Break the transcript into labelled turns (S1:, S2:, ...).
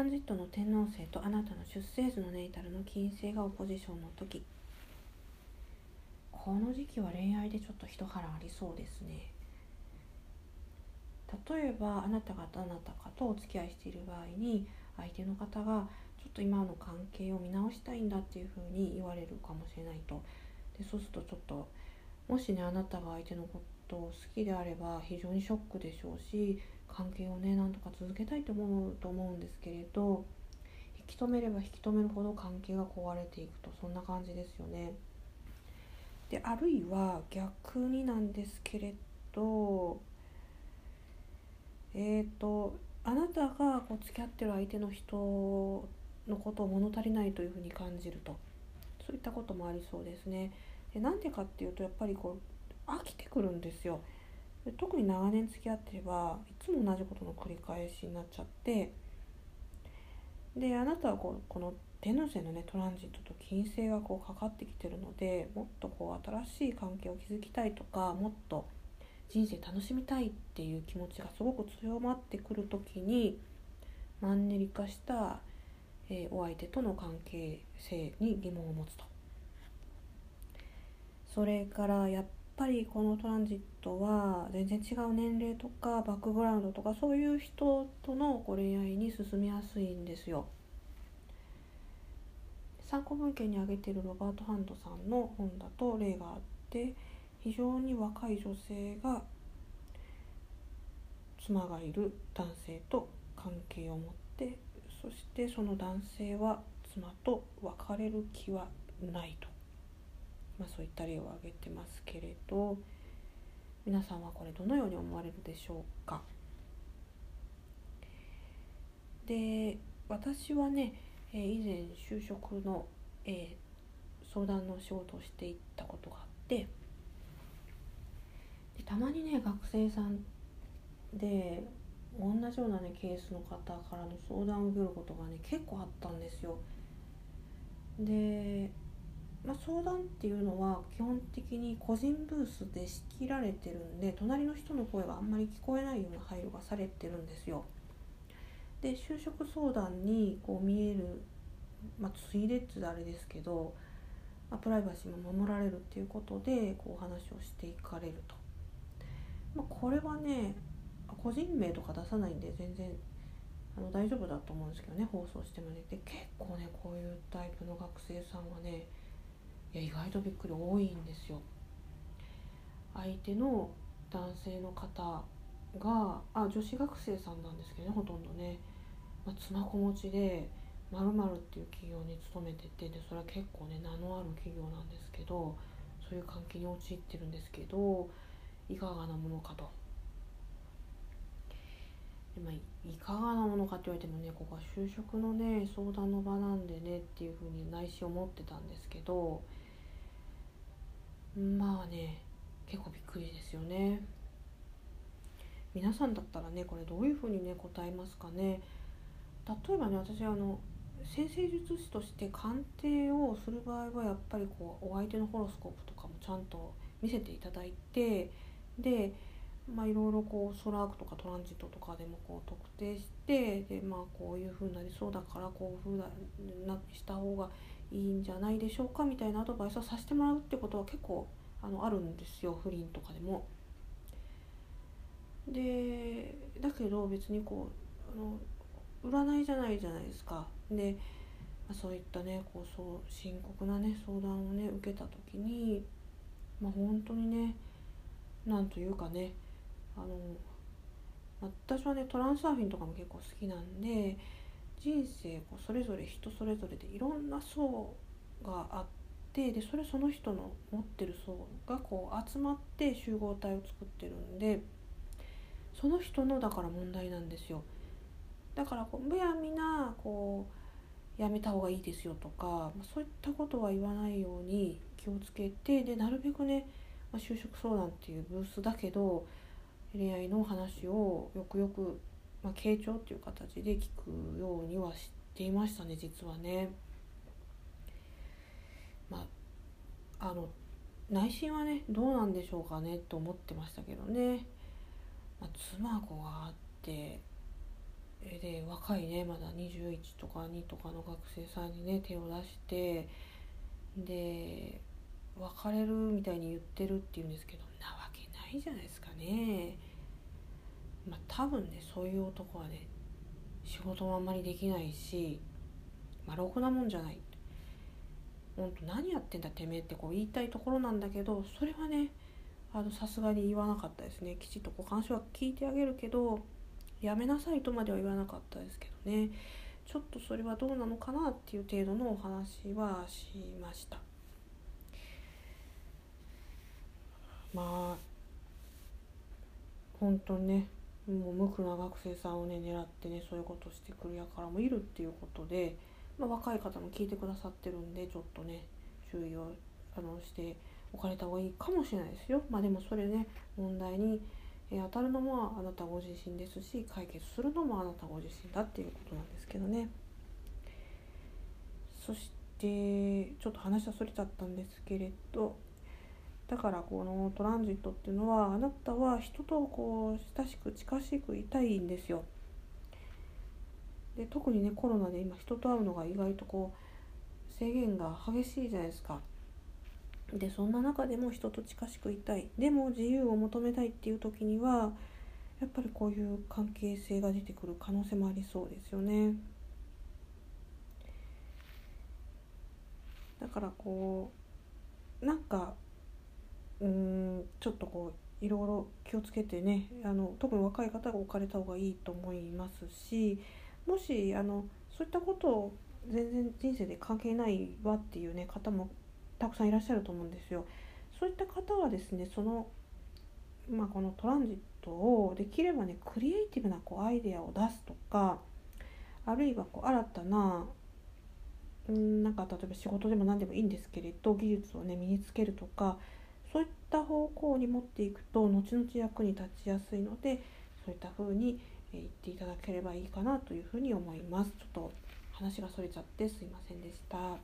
S1: ランジットの天王星とあなたの出生図のネイタルの金星がオポジションの時。この時期は恋愛でちょっと一波乱ありそうですね。例えばあなたがどなたかとお付き合いしている場合に相手の方がちょっと今の関係を見直したいんだっていうふうに言われるかもしれないと。でそうするとちょっともしねあなたが相手のことを好きであれば非常にショックでしょうし関係をねなんとか続けたいと思うと思うんですけれど引き止めれば引き止めるほど関係が壊れていくとそんな感じですよね。であるいは逆になんですけれどえっ、ー、とあなたがこう付き合ってる相手の人のことを物足りないというふうに感じるとそういったこともありそうですね。でなんでかっていうとやっぱりこう飽きてくるんですよ。特に長年付き合ってればいつも同じことの繰り返しになっちゃってであなたはこうこの天王星のねトランジットと金星がこうかかってきてるのでもっとこう新しい関係を築きたいとかもっと人生楽しみたいっていう気持ちがすごく強まってくる時にマンネリ化した、えー、お相手との関係性に疑問を持つと。それからやっぱりこのトランジットは全然違う年齢とかバックグラウンドとかそういう人との恋愛に進みやすいんですよ。参考文献に挙げているロバート・ハンドさんの本だと例があって非常に若い女性が妻がいる男性と関係を持ってそしてその男性は妻と別れる気はないと、まあ、そういった例を挙げてますけれど皆さんはこれどのように思われるでしょうか？で私はね以前就職の、えー、相談の仕事をしていったことがあってでたまにね学生さんで同じようなねケースの方からの相談を受けることがね結構あったんですよ。で、まあ、相談っていうのは基本的に個人ブースで仕切られてるんで隣の人の声があんまり聞こえないような配慮がされてるんですよ。で就職相談にこう見える、まあ、ついでってあれですけど、まあ、プライバシーも守られるっていうことでこう話をしていかれると。まあ、これはね個人名とか出さないんで全然あの大丈夫だと思うんですけどね放送してもねで結構ねこういうタイプの学生さんはねいや意外とびっくり多いんですよ。相手の男性の方があ女子学生さんなんですけどねほとんどね、まあ、妻子持ちでまるっていう企業に勤めててでそれは結構ね名のある企業なんですけどそういう関係に陥ってるんですけどいかがなものかと。でまあ、いかがなものかって言われてもねここは就職のね相談の場なんでねっていうふうに内心思ってたんですけどまあね結構びっくりですよね。皆さんだったらねこれどういうふうにね答えますかね例えばね私あの先生術師として鑑定をする場合はやっぱりこうお相手のホロスコープとかもちゃんと見せていただいてでまあいろいろこうソラークとかトランジットとかでもこう特定してでまあこういうふうになりそうだからこういうふうなした方がいいんじゃないでしょうかみたいなアドバイスをさせてもらうってことは結構あのあるんですよ不倫とかでも。でだけど別にこうあの占いじゃないじゃないですか。で、そういったねこうそう深刻なね相談をね受けた時にまあ本当にねなんというかねあの私はねトランスサーフィンとかも結構好きなんで人生こうそれぞれ人それぞれでいろんな層があってでそれその人の持ってる層がこう集まって集合体を作ってるんでその人のだから問題なんですよ。だからこうむやみなこうやめた方がいいですよとかそういったことは言わないように気をつけてでなるべくねま、就職相談っていうブースだけど恋愛の話をよくよく、まあ、傾聴っていう形で聞くようにはしていましたね実はね。まああの内心はねどうなんでしょうかねと思ってましたけどね、まあ、妻子があってで若いねまだ21とか2とかの学生さんにね手を出してで別れるみたいに言ってるっていうんですけどなわけないじゃないですかね。まあ多分ねそういう男はね仕事もあんまりできないし、まあ、ろくなもんじゃない。本当何やってんだてめえってこう言いたいところなんだけどそれはねさすがに言わなかったですね。きちっとこう話は聞いてあげるけどやめなさいとまでは言わなかったですけどね。ちょっとそれはどうなのかなっていう程度のお話はしました。まあ本当にねもう無垢な学生さんをね狙ってねそういうことしてくるやからもいるっていうことで、まあ、若い方も聞いてくださってるんでちょっとね注意をあのしておかれた方がいいかもしれないですよ。まあでもそれね問題に当たるのもあなたご自身ですし解決するのもあなたご自身だっていうことなんですけどね。そしてちょっと話はそれちゃったんですけれどだからこのトランジットっていうのはあなたは人とこう親しく近しくいたいんですよ。で特にねコロナで今人と会うのが意外とこう制限が激しいじゃないですか。でそんな中でも人と近しくいたいでも自由を求めたいっていう時にはやっぱりこういう関係性が出てくる可能性もありそうですよね。だからこうなんかうんちょっとこういろいろ気をつけてねあの特に若い方が置かれた方がいいと思いますしもしあのそういったことを全然人生で関係ないわっていうね方もたくさんいらっしゃると思うんですよ。そういった方はですねその、まあ、このトランジットをできればねクリエイティブなこうアイデアを出すとかあるいはこう新たなうんなんか例えば仕事でも何でもいいんですけれど技術をね身につけるとかそういった方向に持っていくと後々役に立ちやすいのでそういった風に言っていただければいいかなというふうに思います。ちょっと話がそれちゃってすいませんでした。